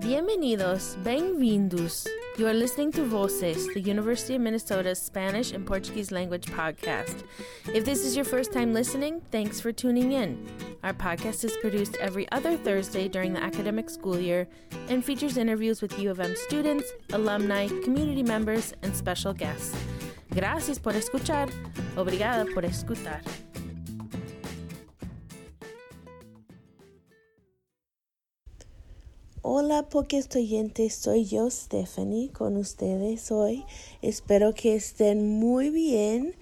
Bienvenidos, bem-vindos. You are listening to Voces, the University of Minnesota's Spanish and Portuguese language podcast. If this is your first time listening, thanks for tuning in. Our podcast is produced every other Thursday during the academic school year and features interviews with U of M students, alumni, community members, and special guests. Gracias por escuchar. Obrigada por escutar. Hola, porque estudiantes, soy yo, Stephanie, con ustedes hoy. Espero que estén muy bien.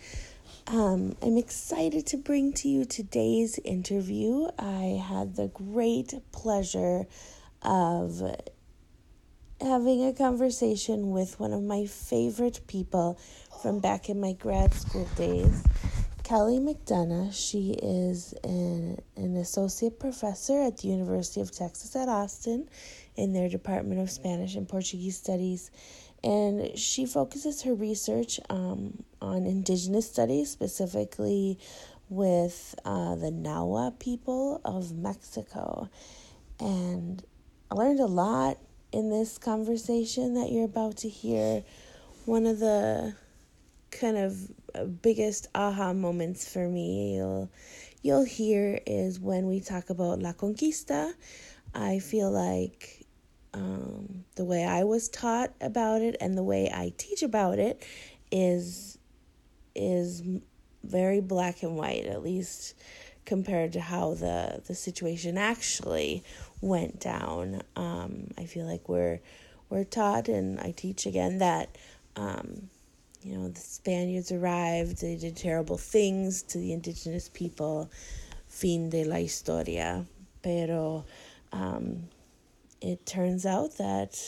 Um, I'm excited to bring to you today's interview. I had the great pleasure of having a conversation with one of my favorite people from back in my grad school days. Kelly McDonough. She is an, an associate professor at the University of Texas at Austin in their Department of Spanish and Portuguese Studies. And she focuses her research um, on indigenous studies, specifically with uh, the Nahua people of Mexico. And I learned a lot in this conversation that you're about to hear. One of the kind of uh, biggest aha moments for me you'll you'll hear is when we talk about La Conquista. I feel like um, the way I was taught about it and the way I teach about it is is very black and white, at least compared to how the the situation actually went down. Um, I feel like we're we're taught, and I teach again that um, you know, the Spaniards arrived, they did terrible things to the indigenous people. Fin de la historia. Pero um, it turns out that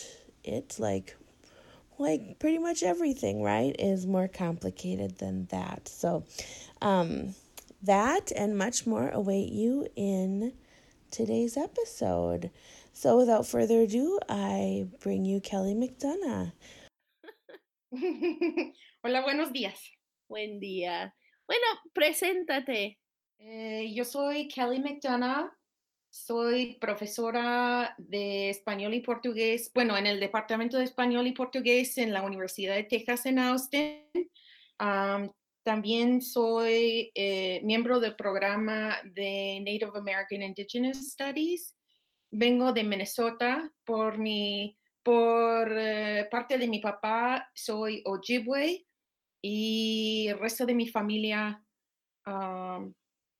it, like, like pretty much everything, right, is more complicated than that. So, um, that and much more await you in today's episode. So, without further ado, I bring you Kelly McDonough. Hola, buenos días. Buen día. Bueno, preséntate. Eh, yo soy Kelly McDonough, soy profesora de español y portugués, bueno, en el Departamento de Español y Portugués en la Universidad de Texas en Austin. también soy eh, miembro del programa de Native American Indigenous Studies. Vengo de Minnesota por mi por eh, parte de mi papá soy Ojibwe y el resto de mi familia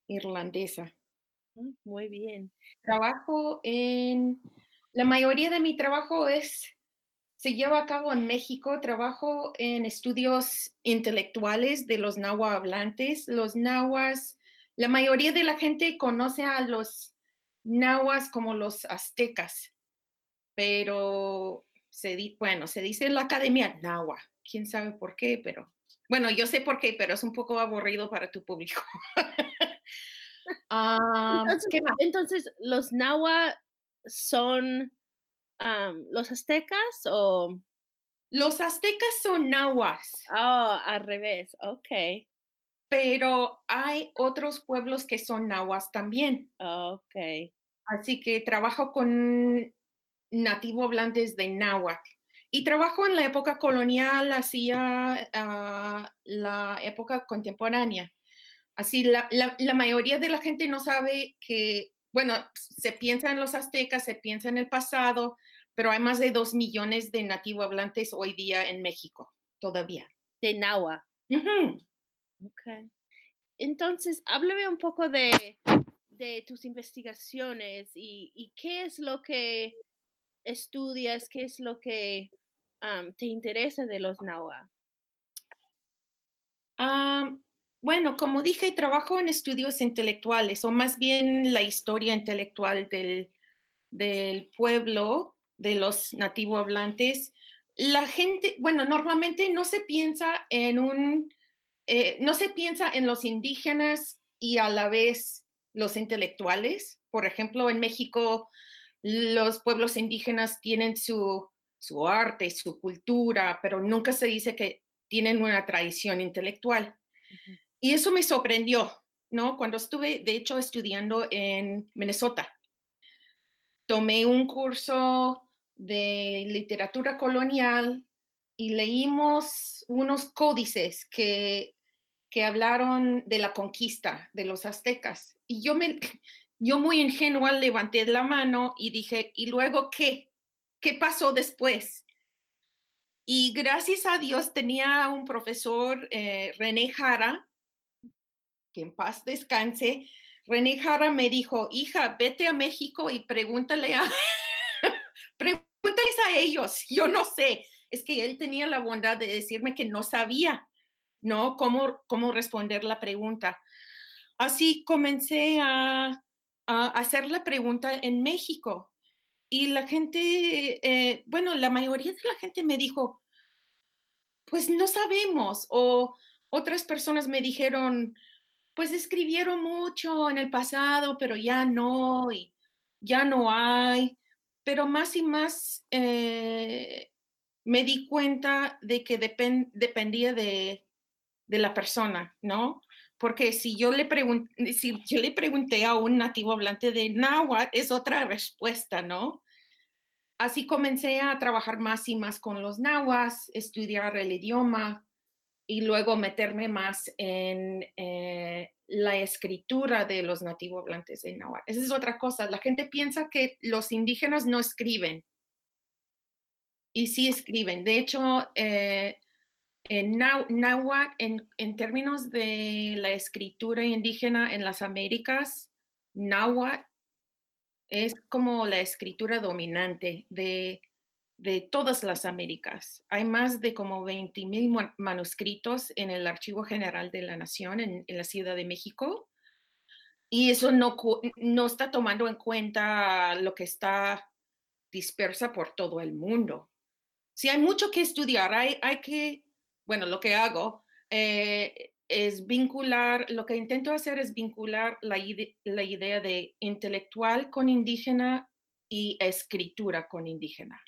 irlandesa. Muy bien. Trabajo en, la mayoría de mi trabajo es, se lleva a cabo en México. Trabajo en estudios intelectuales de los náhuatl hablantes. Los nahuas, la mayoría de la gente conoce a los nahuas como los aztecas pero se bueno, se dice en la academia Nahua, quién sabe por qué, pero bueno, yo sé por qué, pero es un poco aburrido para tu público. Ah, entonces, ¿los Nahua son los aztecas o...? Los aztecas son nahuas. Oh, al revés, ok. Pero hay otros pueblos que son nahuas también. Ok. Así que trabajo con nativo hablantes de náhuatl. Y trabajo en la época colonial hacia ah, la época contemporánea. Así, la, mayoría de la gente no sabe que, bueno, se piensa en los aztecas, se piensa en el pasado, pero hay más de dos millones de nativo hablantes hoy día en México, todavía. De náhuatl. Ok. Entonces, háblame un poco de, tus investigaciones y, y, qué es lo que estudias? ¿Qué es lo que te interesa de los NAWA? Bueno, como dije, trabajo en estudios intelectuales, o más bien la historia intelectual del, del pueblo, de los nativo hablantes. La gente, bueno, normalmente no se piensa en un, eh, no se piensa en los indígenas y a la vez los intelectuales. Por ejemplo, en México los pueblos indígenas tienen su, su arte, su cultura, pero nunca se dice que tienen una tradición intelectual. Y eso me sorprendió, ¿no? Cuando estuve, de hecho, estudiando en Minnesota. Tomé un curso de literatura colonial y leímos unos códices que, que hablaron de la conquista de los aztecas. Y yo, me, yo muy ingenua levanté la mano y dije, ¿y luego qué? ¿Qué pasó después? Y gracias a Dios tenía un profesor, eh, René Jara, que en paz descanse. René Jara me dijo, hija, vete a México y pregúntale a, pregúntales a ellos, yo no sé. Es que él tenía la bondad de decirme que no sabía, ¿no? Cómo, cómo responder la pregunta. Así comencé a, a hacer la pregunta en México. Y la gente, eh, bueno, la mayoría de la gente me dijo, pues no sabemos. O otras personas me dijeron, pues escribieron mucho en el pasado, pero ya no, y ya no hay pero más y más eh, me di cuenta de que dependía de, la persona, ¿no? Porque si yo, le si yo le pregunté a un nativo hablante de náhuatl, es otra respuesta, ¿no? Así comencé a trabajar más y más con los nahuas, estudiar el idioma y luego meterme más en eh, la escritura de los nativos hablantes de náhuatl. Esa es otra cosa. La gente piensa que los indígenas no escriben. Y sí escriben. De hecho, eh, en náhuatl, en, términos de la escritura indígena en las Américas, náhuatl es como la escritura dominante de de todas las Américas. Hay más de como 20 mil manuscritos en el Archivo General de la Nación en, la Ciudad de México. Y eso no, no está tomando en cuenta lo que está dispersa por todo el mundo. Si hay mucho que estudiar, hay, hay que, bueno, lo que hago eh, es vincular, lo que intento hacer es vincular la, la idea de intelectual con indígena y escritura con indígena.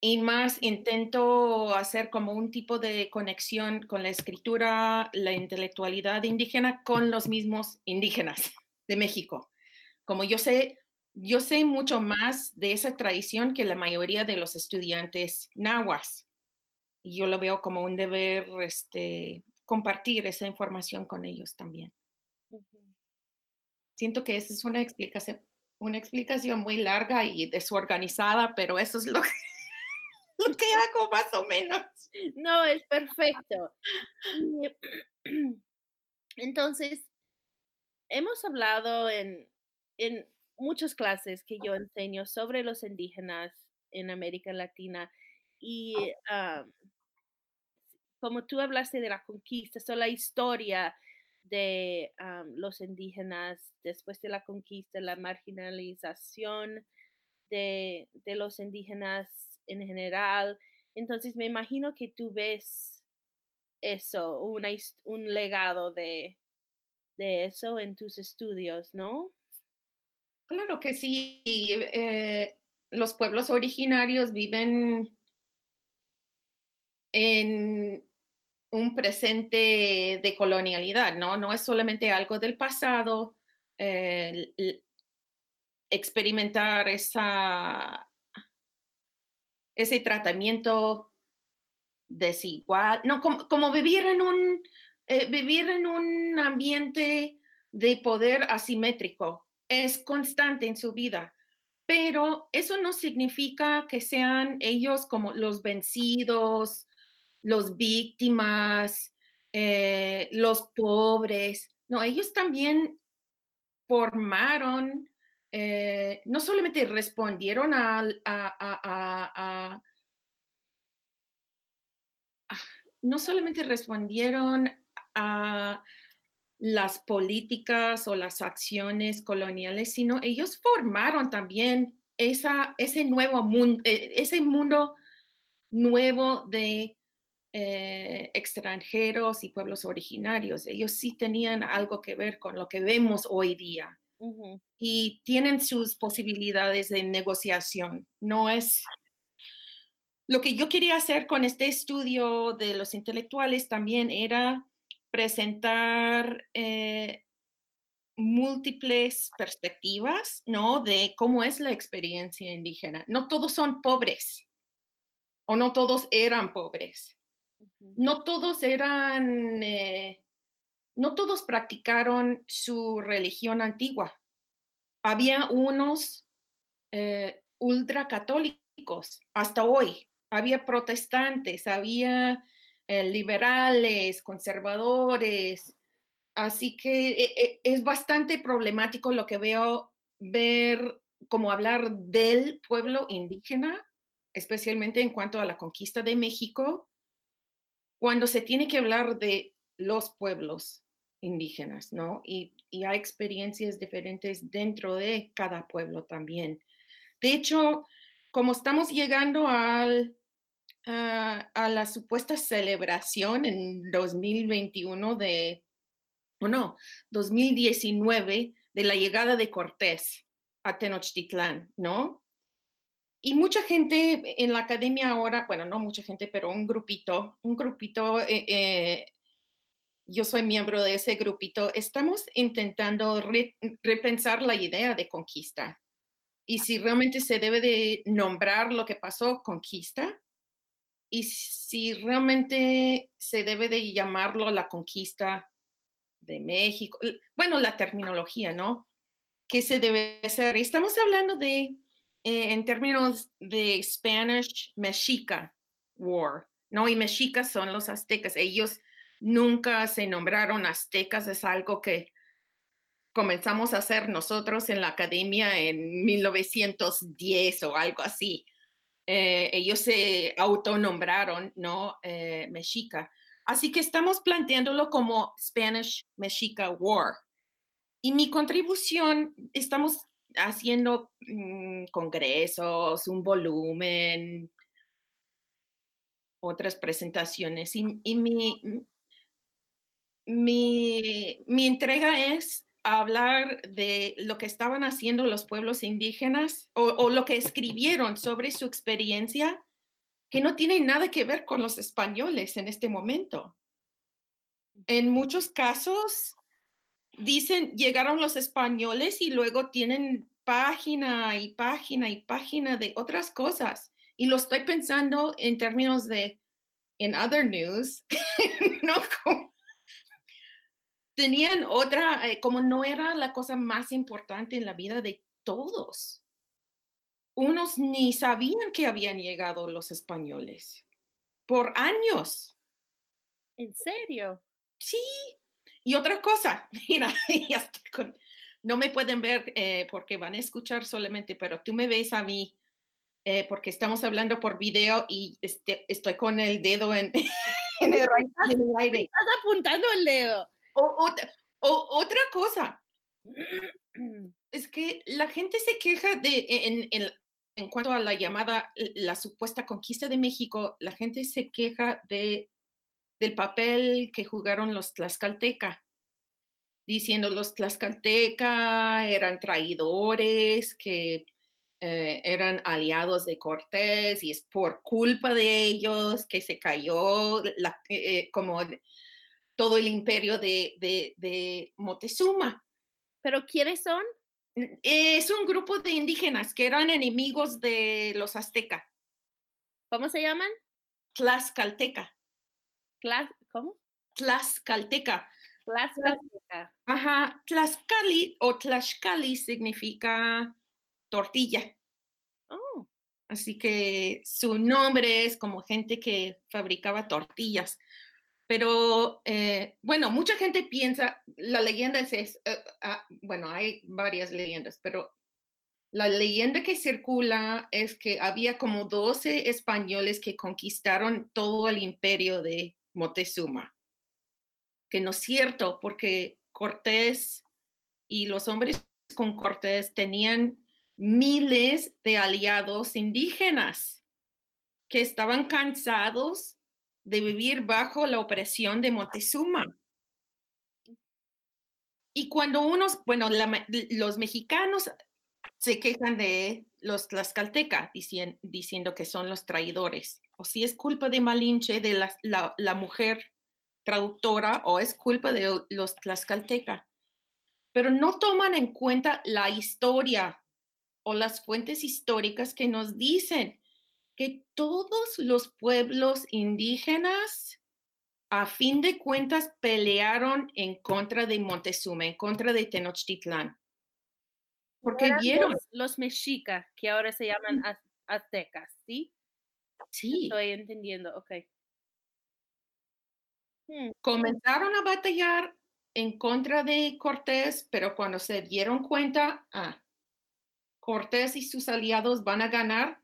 Y más intento hacer como un tipo de conexión con la escritura, la intelectualidad indígena con los mismos indígenas de México. Como yo sé, yo sé mucho más de esa tradición que la mayoría de los estudiantes nahuas. Y yo lo veo como un deber este, compartir esa información con ellos también. Siento que esa es una explicación una explicación muy larga y desorganizada, pero eso es lo que, lo que hago más o menos. No, es perfecto. Entonces, hemos hablado en, en muchas clases que yo enseño sobre los indígenas en América Latina y como tú hablaste de la conquista, so la historia de los indígenas después de la conquista, la marginalización de, los indígenas en general. Entonces me imagino que tú ves eso, un legado de, eso en tus estudios, ¿no? Claro que sí. Eh, los pueblos originarios viven en un presente de colonialidad, ¿no? No es solamente algo del pasado, eh, experimentar esa, ese tratamiento desigual, no, como, vivir, en un, eh, vivir en un ambiente de poder asimétrico, es constante en su vida, pero eso no significa que sean ellos como los vencidos, los víctimas, eh, los pobres. No, ellos también formaron, eh, no solamente respondieron a, no solamente respondieron a las políticas o las acciones coloniales, sino ellos formaron también esa, ese nuevo mundo, eh, ese mundo nuevo de eh, extranjeros y pueblos originarios. Ellos sí tenían algo que ver con lo que vemos hoy día y tienen sus posibilidades de negociación. No es lo que yo quería hacer con este estudio de los intelectuales también era presentar eh, múltiples perspectivas, ¿no? De cómo es la experiencia indígena. No todos son pobres o no todos eran pobres. No todos eran, eh, no todos practicaron su religión antigua. Había unos eh, ultracatólicos hasta hoy. Había protestantes, había eh, liberales, conservadores, Así que es bastante problemático lo que veo ver como hablar del pueblo indígena, especialmente en cuanto a la conquista de México, cuando se tiene que hablar de los pueblos indígenas, ¿no? Y, hay experiencias diferentes dentro de cada pueblo también. De hecho, como estamos llegando al, a, a la supuesta celebración en 2021 de no, 2019 de la llegada de Cortés a Tenochtitlán, ¿no? Y mucha gente en la academia ahora, bueno, no mucha gente, pero un grupito, un grupito, eh, eh, yo soy miembro de ese grupito, estamos intentando repensar la idea de conquista y si realmente se debe de nombrar lo que pasó conquista y si realmente se debe de llamarlo la conquista de México, bueno, la terminología, ¿no? ¿Qué se debe hacer? Estamos hablando de, eh, en términos de Spanish Mexica War, ¿no? Y mexicas son los aztecas. Ellos nunca se nombraron aztecas, es algo que comenzamos a hacer nosotros en la academia en 1910 o algo así. Eh, ellos se autonombraron, ¿no? Eh, mexica. Así que estamos planteándolo como Spanish Mexica War. Y mi contribución, estamos haciendo mm, congresos, un volumen, otras presentaciones. Y, mi, mi, entrega es hablar de lo que estaban haciendo los pueblos indígenas o, o, lo que escribieron sobre su experiencia que no tiene nada que ver con los españoles en este momento. En muchos casos dicen, llegaron los españoles y luego tienen página y página y página de otras cosas. Y lo estoy pensando en términos de, en other news, no tenían otra, eh, como no era la cosa más importante en la vida de todos unos ni sabían que habían llegado los españoles por años. ¿En serio? Sí. Y otra cosa, mira, no me pueden ver eh, porque van a escuchar solamente, pero tú me ves a mí eh, porque estamos hablando por video y este, estoy con el dedo en, el, aire. Estás apuntando el dedo. O, otra cosa, es que la gente se queja de, en, en, en cuanto a la llamada, la supuesta conquista de México, la gente se queja de, del papel que jugaron los tlaxcalteca, diciendo los tlaxcalteca eran traidores, que eh, eran aliados de Cortés y es por culpa de ellos que se cayó la, eh, como todo el imperio de, de, de Moctezuma. ¿Pero quiénes son? Es un grupo de indígenas que eran enemigos de los aztecas. ¿Cómo se llaman? Tlaxcalteca. ¿Cómo? Tlaxcalteca. Tlaxcalteca. Ajá, Tlaxcali o Tlaxcali significa tortilla. Oh. Así que su nombre es como gente que fabricaba tortillas. Pero eh, bueno, mucha gente piensa, la leyenda es, eh, ah, bueno, hay varias leyendas, pero la leyenda que circula es que había como 12 españoles que conquistaron todo el imperio de Moctezuma, que no es cierto, porque Cortés y los hombres con Cortés tenían miles de aliados indígenas que estaban cansados de vivir bajo la opresión de Montezuma. Y cuando unos, bueno, los mexicanos se quejan de los tlaxcalteca diciendo que son los traidores, o si es culpa de Malinche, de la, mujer traductora, o es culpa de los tlaxcalteca. pero no toman en cuenta la historia o las fuentes históricas que nos dicen que todos los pueblos indígenas, a fin de cuentas, pelearon en contra de Montezuma, en contra de Tenochtitlán. Porque Eran vieron, Los, los mexicas, que ahora se llaman az- aztecas, ¿sí? Sí, Estoy entendiendo, ok. Hmm, comenzaron a batallar en contra de Cortés, pero cuando se dieron cuenta, ah, Cortés y sus aliados van a ganar,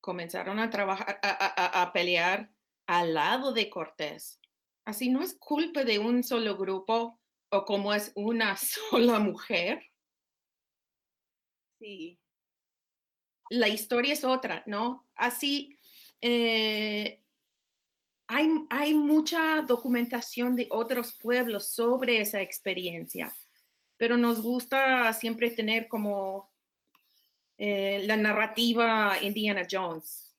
comenzaron a trabajar, a, a- a- a pelear al lado de Cortés. Así no es culpa de un solo grupo o como es una sola mujer. Sí. La historia es otra, ¿no? Así, eh, hay, hay mucha documentación de otros pueblos sobre esa experiencia, pero nos gusta siempre tener como eh, la narrativa Indiana Jones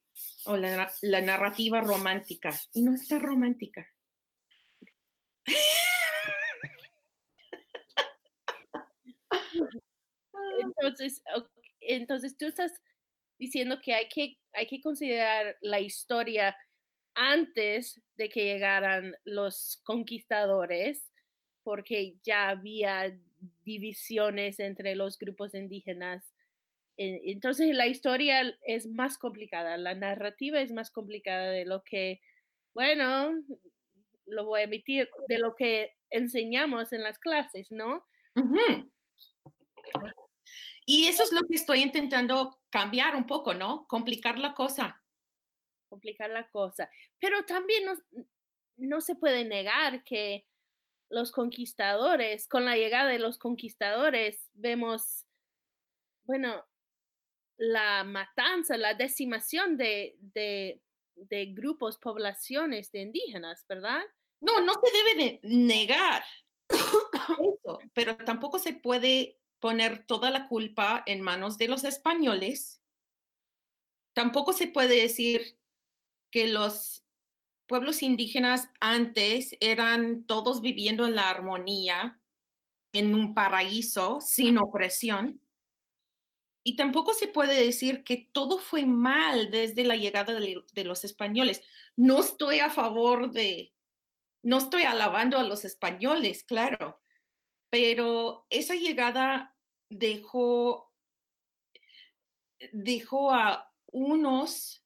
o la, la narrativa romántica, y no está romántica. Entonces, entonces tú estás diciendo que hay que, hay que considerar la historia antes de que llegaran los conquistadores, porque ya había divisiones entre los grupos indígenas. En- Entonces la historia es más complicada, la narrativa es más complicada de lo que, bueno, lo voy a emitir, de lo que enseñamos en las clases, ¿no? Y eso es lo que estoy intentando cambiar un poco, ¿no? Complicar la cosa. complicar la cosa. Pero también no, no se puede negar que los conquistadores, con la llegada de los conquistadores, vemos, bueno, la matanza, la decimación de, de, de grupos, poblaciones de indígenas, ¿verdad? No, no se debe de negar eso, pero tampoco se puede poner toda la culpa en manos de los españoles. Tampoco se puede decir que los pueblos indígenas antes eran todos viviendo en la armonía, en un paraíso, sin opresión. Y tampoco se puede decir que todo fue mal desde la llegada de, de los españoles. No estoy a favor de, no estoy alabando a los españoles, claro, pero esa llegada dejó, dejó a unos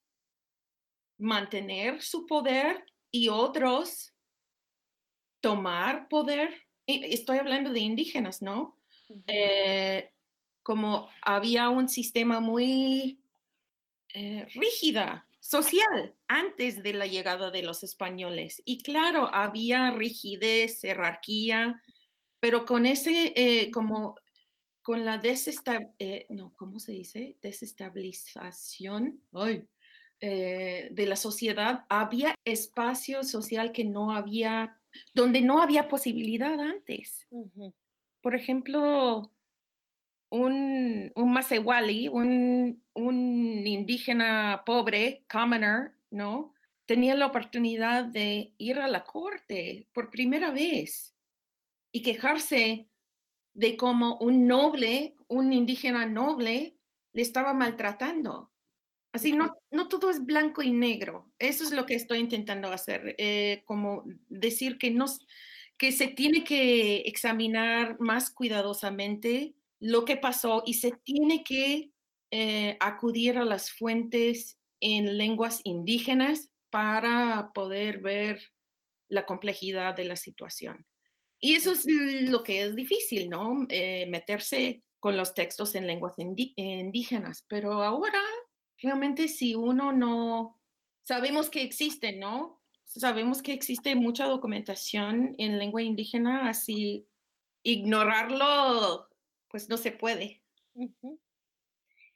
mantener su poder y otros tomar poder. Estoy hablando de indígenas, ¿no? Eh, como había un sistema muy eh, rígida, social, antes de la llegada de los españoles. Y claro, había rigidez, jerarquía, pero con ese, eh, como con la desesta eh, no, ¿cómo se dice? Desestabilización ay, eh, de la sociedad, había espacio social que no había, donde no había posibilidad antes. Por ejemplo, un, un Masewali, un, un indígena pobre, commoner, ¿no? Tenía la oportunidad de ir a la corte por primera vez y quejarse de cómo un noble, un indígena noble, le estaba maltratando. Así, no, no todo es blanco y negro. Eso es lo que estoy intentando hacer, eh, como decir que, que se tiene que examinar más cuidadosamente lo que pasó y se tiene que eh, acudir a las fuentes en lenguas indígenas para poder ver la complejidad de la situación. Y eso es lo que es difícil, ¿no? Eh, meterse con los textos en lenguas indí indígenas. Pero ahora, realmente, si uno no, sabemos que existen, ¿no? Sabemos que existe mucha documentación en lengua indígena, así ignorarlo, pues no se puede.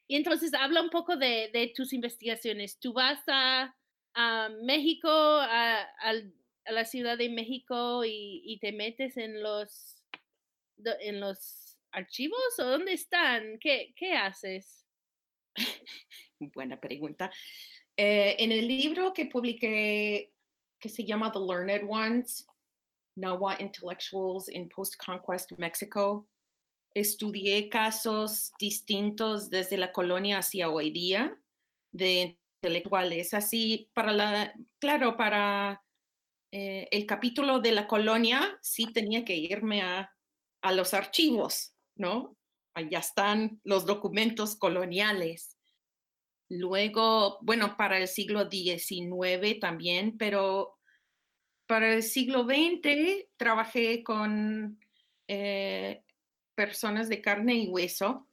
Y entonces habla un poco de, tus investigaciones. Tú vas a, a México, a, al- a la Ciudad de México y, y te metes en los, en los archivos o dónde están? ¿Qué, qué haces? Buena pregunta. Eh, en el libro que publiqué, que se llama The Learned Ones, Nahua intellectuals in post-conquest Mexico. Estudié casos distintos desde la colonia hacia hoy día de intelectuales. Así, para la, claro, para eh, el capítulo de la colonia, sí tenía que irme a, a los archivos, ¿no? Allá están los documentos coloniales. Luego, bueno, para el siglo XIX también, pero para el siglo XX trabajé con eh, personas de carne y hueso,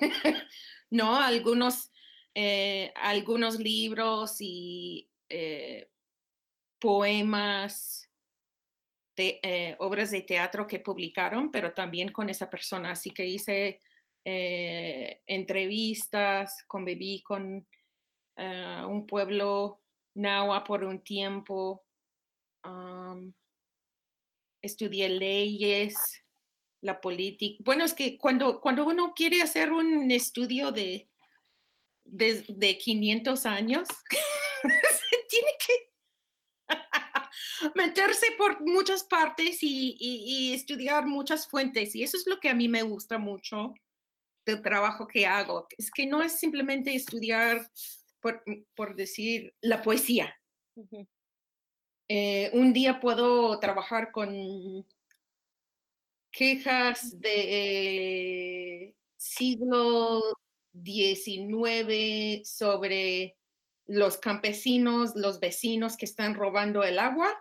¿no? Algunos, eh, algunos libros y eh, poemas, obras de teatro que publicaron, pero también con esa persona. Así que hice entrevistas, conviví con un pueblo nahua por un tiempo estudié leyes, la política. Bueno, es que cuando, cuando uno quiere hacer un estudio de, de, 500 años, meterse por muchas partes y, estudiar muchas fuentes. Y eso es lo que a mí me gusta mucho del trabajo que hago. Es que no es simplemente estudiar por, decir la poesía. Eh, un día puedo trabajar con quejas de siglo XIX sobre los campesinos, los vecinos que están robando el agua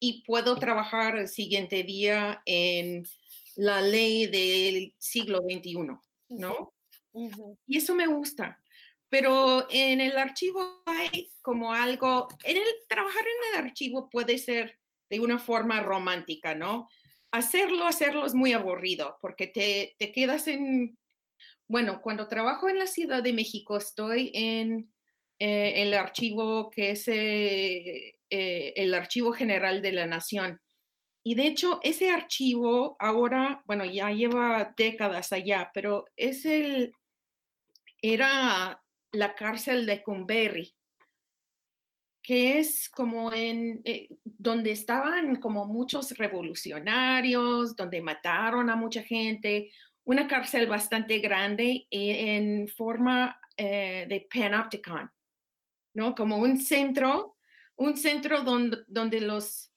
y puedo trabajar el siguiente día en la ley del siglo XXI, ¿no? Y eso me gusta. Pero en el archivo hay como algo, en el trabajar en el archivo puede ser de una forma romántica, ¿no? Hacerlo, hacerlo es muy aburrido porque te, te quedas en, bueno, cuando trabajo en la Ciudad de México estoy en eh, el archivo que es eh, eh, el Archivo General de la Nación. Y de hecho, ese archivo ahora, bueno, ya lleva décadas allá, pero es el, era la cárcel de Cumberry, que es como en eh, donde estaban como muchos revolucionarios, donde mataron a mucha gente, una cárcel bastante grande eh, en forma de panopticon, ¿no? Como un centro, un centro donde, donde los,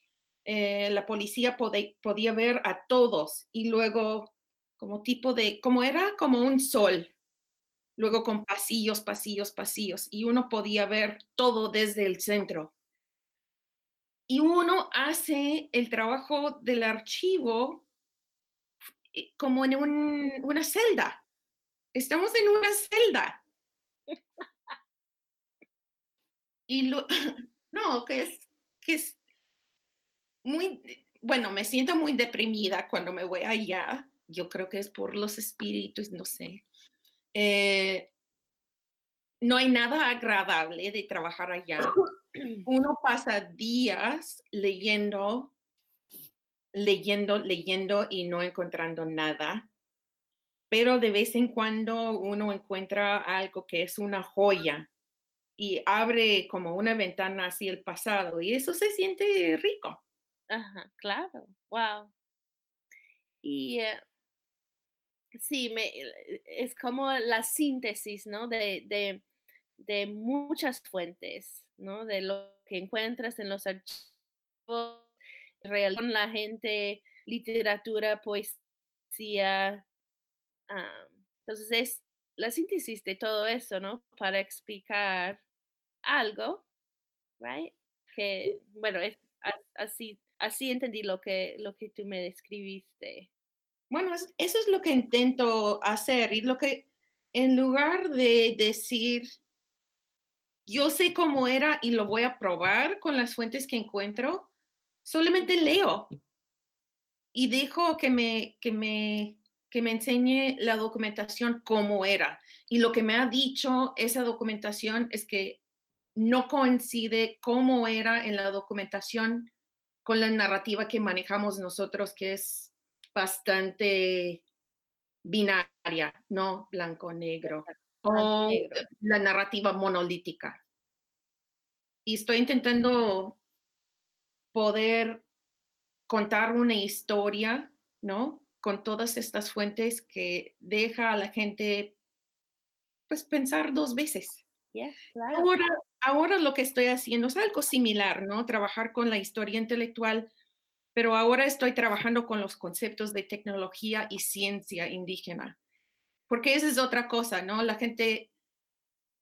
la policía podía ver a todos y luego como tipo de, como era como un sol, luego con pasillos, pasillos, pasillos, y uno podía ver todo desde el centro. Y uno hace el trabajo del archivo eh, como en una celda. Estamos en una celda. Y lo, no, que es, que es muy, bueno, me siento muy deprimida cuando me voy allá. Yo creo que es por los espíritus, no sé. Eh, no hay nada agradable de trabajar allá. Uno pasa días leyendo, leyendo, leyendo y no encontrando nada. Pero de vez en cuando uno encuentra algo que es una joya y abre como una ventana hacia el pasado y eso se siente rico. Ajá, claro, wow. Y eh, sí, me, eh, es como la síntesis, ¿no? De, de, de, muchas fuentes, ¿no? De lo que encuentras en los archivos, con la gente, literatura, poesía. Ah, entonces es la síntesis de todo eso, ¿no? Para explicar algo, right? Que, bueno, es, así, así entendí lo que, lo que tú me describiste. Bueno, eso es lo que intento hacer y lo que en lugar de decir, yo sé cómo era y lo voy a probar con las fuentes que encuentro, solamente leo y dejo que me, que me, que me enseñe la documentación cómo era. Y lo que me ha dicho esa documentación es que no coincide cómo era en la documentación con la narrativa que manejamos nosotros, que es bastante binaria, no blanco-negro, o la narrativa monolítica. Y estoy intentando poder contar una historia, ¿no? Con todas estas fuentes que deja a la gente, pues, pensar dos veces. Claro. Ahora, ahora lo que estoy haciendo es algo similar, ¿no? Trabajar con la historia intelectual, pero ahora estoy trabajando con los conceptos de tecnología y ciencia indígena, porque esa es otra cosa, ¿no? La gente,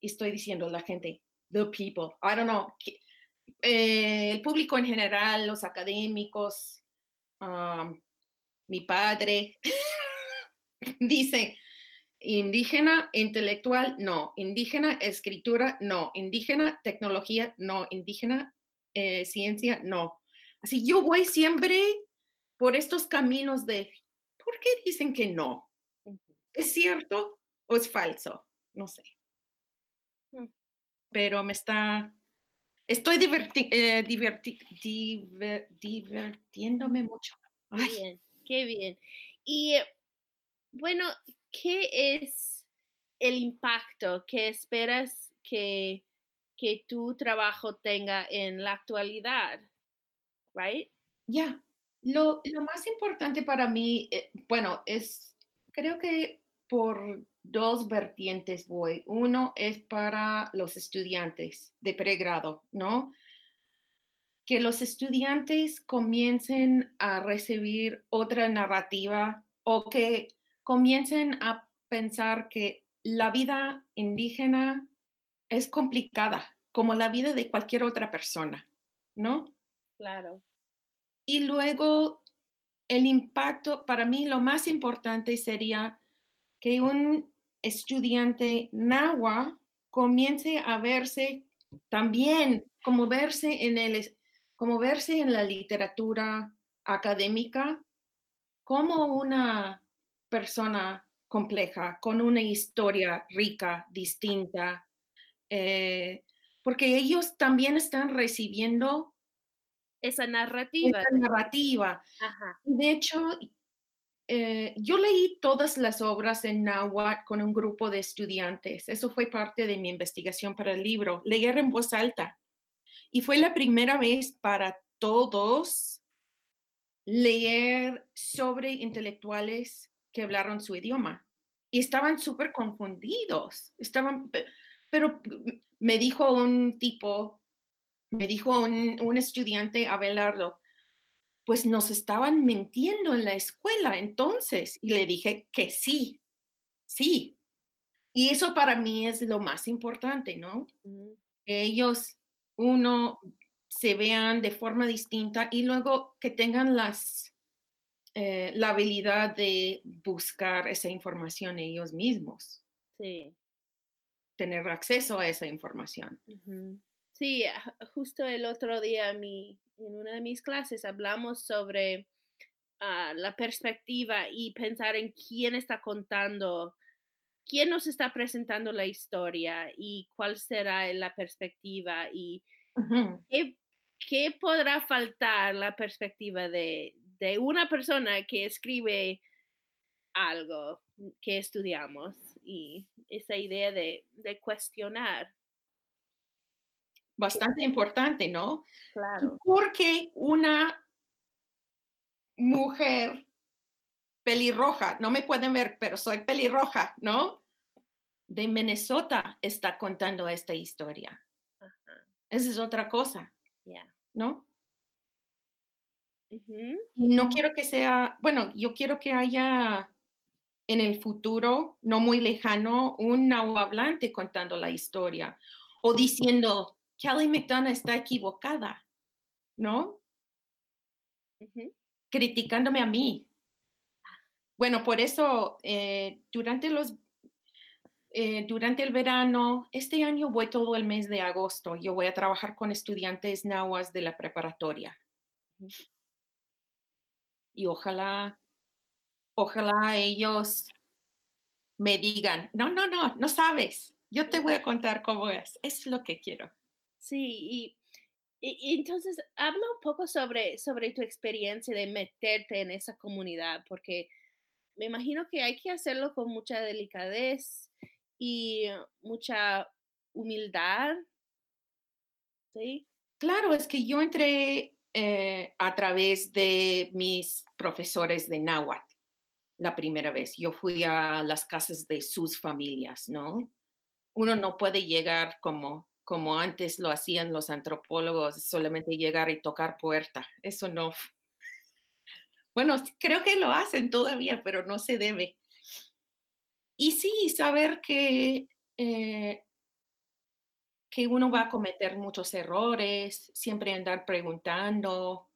estoy diciendo la gente, the people, I don't know, eh, el público en general, los académicos, um, mi padre, dice, indígena intelectual, no, indígena escritura, no, indígena tecnología, no, indígena eh, ciencia, no. Así yo voy siempre por estos caminos de, ¿por qué dicen que no? ¿Es cierto o es falso? No sé. Mm. Pero me está Estoy eh, divirtiéndome mucho. Qué bien, qué bien. Y bueno, ¿qué es el impacto que esperas que, que tu trabajo tenga en la actualidad? Right? Ya, lo, lo, más importante para mí, eh, bueno, es, creo que por dos vertientes voy. Uno es para los estudiantes de pregrado, ¿no? Que los estudiantes comiencen a recibir otra narrativa o que comiencen a pensar que la vida indígena es complicada, como la vida de cualquier otra persona, ¿no? Claro. Y luego el impacto, para mí lo más importante sería que un estudiante nahua comience a verse también como verse en el como verse en la literatura académica como una persona compleja, con una historia rica, distinta, eh, porque ellos también están recibiendo esa narrativa. Esa narrativa. De hecho, eh, yo leí todas las obras en náhuatl con un grupo de estudiantes. Eso fue parte de mi investigación para el libro, leer en voz alta. Y fue la primera vez para todos leer sobre intelectuales que hablaron su idioma. Y estaban súper confundidos. Estaban, pero me dijo un tipo, me dijo un, un estudiante, Abelardo, pues nos estaban mintiendo en la escuela entonces. Y le dije que sí, sí. Y eso para mí es lo más importante, ¿no? Que ellos, uno, se vean de forma distinta y luego que tengan las, eh, la habilidad de buscar esa información ellos mismos. Sí. Tener acceso a esa información. Sí, justo el otro día mi, en una de mis clases hablamos sobre ah, la perspectiva y pensar en quién está contando, quién nos está presentando la historia y cuál será la perspectiva y qué, podrá faltar la perspectiva de, una persona que escribe algo que estudiamos y esa idea de, de cuestionar bastante importante, ¿no? Claro. Porque una mujer pelirroja, no me pueden ver, pero soy pelirroja, ¿no? De Minnesota está contando esta historia. Esa es otra cosa, ¿no? No quiero que sea, bueno, yo quiero que haya en el futuro, no muy lejano, un hablante contando la historia o diciendo, Kelly McDonough está equivocada, ¿no? Criticándome a mí. Bueno, por eso eh, durante los eh, durante el verano, este año voy todo el mes de agosto. Yo voy a trabajar con estudiantes nahuas de la preparatoria. Y ojalá, ojalá ellos me digan, no, no, no, no sabes. Yo te voy a contar cómo es. Es lo que quiero. Sí, y, entonces habla un poco sobre, sobre tu experiencia de meterte en esa comunidad, porque me imagino que hay que hacerlo con mucha delicadez y mucha humildad. ¿Sí? Claro, es que yo entré eh, a través de mis profesores de náhuatl la primera vez. Yo fui a las casas de sus familias, ¿no? Uno no puede llegar como, como antes lo hacían los antropólogos, solamente llegar y tocar puerta. Eso no. Bueno, creo que lo hacen todavía, pero no se debe. Y sí, saber que, eh, que uno va a cometer muchos errores, siempre andar preguntando,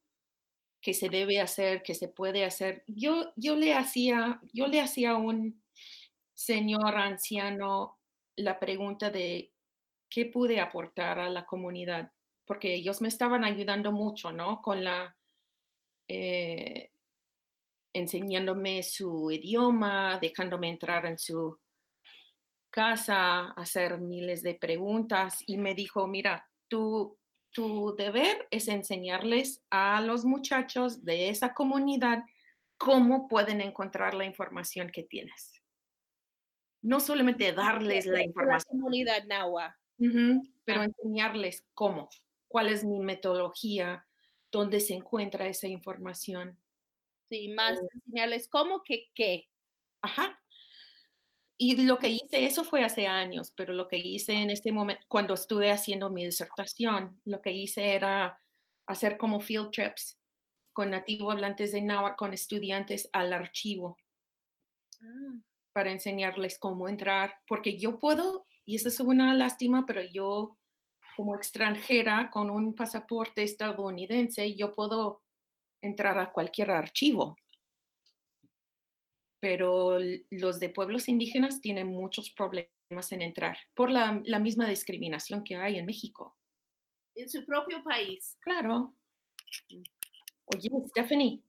que se debe hacer, que se puede hacer. Yo, yo le hacía, yo le hacía a un señor anciano la pregunta de qué pude aportar a la comunidad, porque ellos me estaban ayudando mucho, ¿no? Con la, eh, enseñándome su idioma, dejándome entrar en su casa, hacer miles de preguntas y me dijo, mira, tú tu deber es enseñarles a los muchachos de esa comunidad cómo pueden encontrar la información que tienes. No solamente darles la información. La comunidad Nahua. pero ah. enseñarles cómo, cuál es mi metodología, dónde se encuentra esa información. Sí, más eh. enseñarles cómo que qué. Ajá, y lo que hice, eso fue hace años, pero lo que hice en este momento, cuando estuve haciendo mi disertación, lo que hice era hacer como field trips con nativo hablantes de náhuatl, con estudiantes al archivo, ah. para enseñarles cómo entrar, porque yo puedo, y eso es una lástima, pero yo como extranjera con un pasaporte estadounidense, yo puedo entrar a cualquier archivo pero los de pueblos indígenas tienen muchos problemas en entrar por la, misma discriminación que hay en México. En su propio país. Claro. Oye, Stephanie.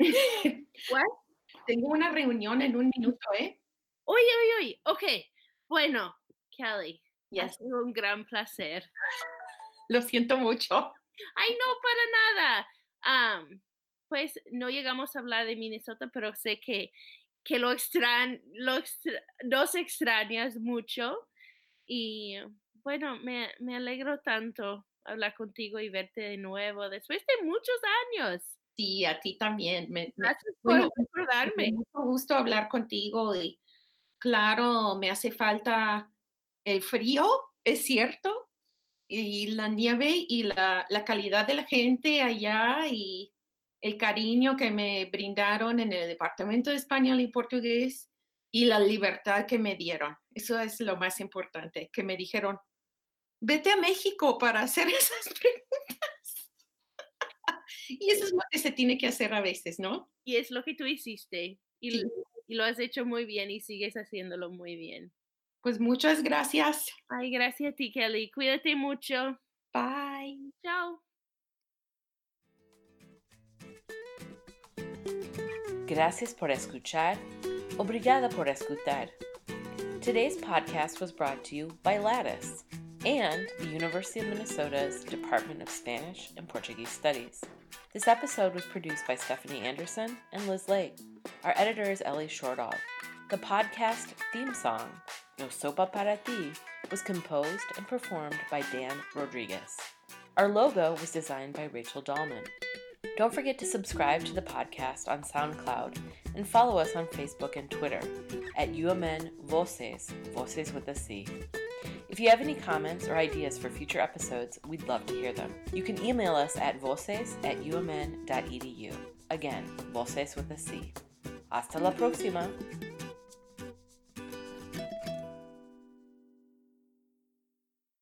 ¿What? Tengo una reunión en un minuto, ¿eh? Oye, oye, oye. Ok. Bueno, Kelly. Ya Ha sido un gran placer. Lo siento mucho. Ay, no, para nada. pues no llegamos a hablar de Minnesota, pero sé que que lo extrañ, lo nos extrañas mucho y bueno, me, me, alegro tanto hablar contigo y verte de nuevo después de muchos años. Sí, a ti también. Me, Gracias por recordarme. Mucho gusto hablar contigo y claro, me hace falta el frío, es cierto, y la nieve y la, la calidad de la gente allá y el cariño que me brindaron en el Departamento de Español y Portugués y la libertad que me dieron. Eso es lo más importante, que me dijeron, vete a México para hacer esas preguntas. y eso es lo que se tiene que hacer a veces, ¿no? Y es lo que tú hiciste y, y lo has hecho muy bien y sigues haciéndolo muy bien. Pues muchas gracias. Ay, gracias a ti, Kelly. Cuídate mucho. Bye. Chao. Gracias por escuchar. Obrigada por escutar. Today's podcast was brought to you by Lattice and the University of Minnesota's Department of Spanish and Portuguese Studies. This episode was produced by Stephanie Anderson and Liz Lake. Our editor is Ellie Shortall. The podcast theme song, No Sopa Para Ti, was composed and performed by Dan Rodriguez. Our logo was designed by Rachel Dahlman. Don't forget to subscribe to the podcast on SoundCloud and follow us on Facebook and Twitter at UMN Voces, Voces with a C. If you have any comments or ideas for future episodes, we'd love to hear them. You can email us at voces at umn.edu. Again, voces with a C. Hasta la próxima!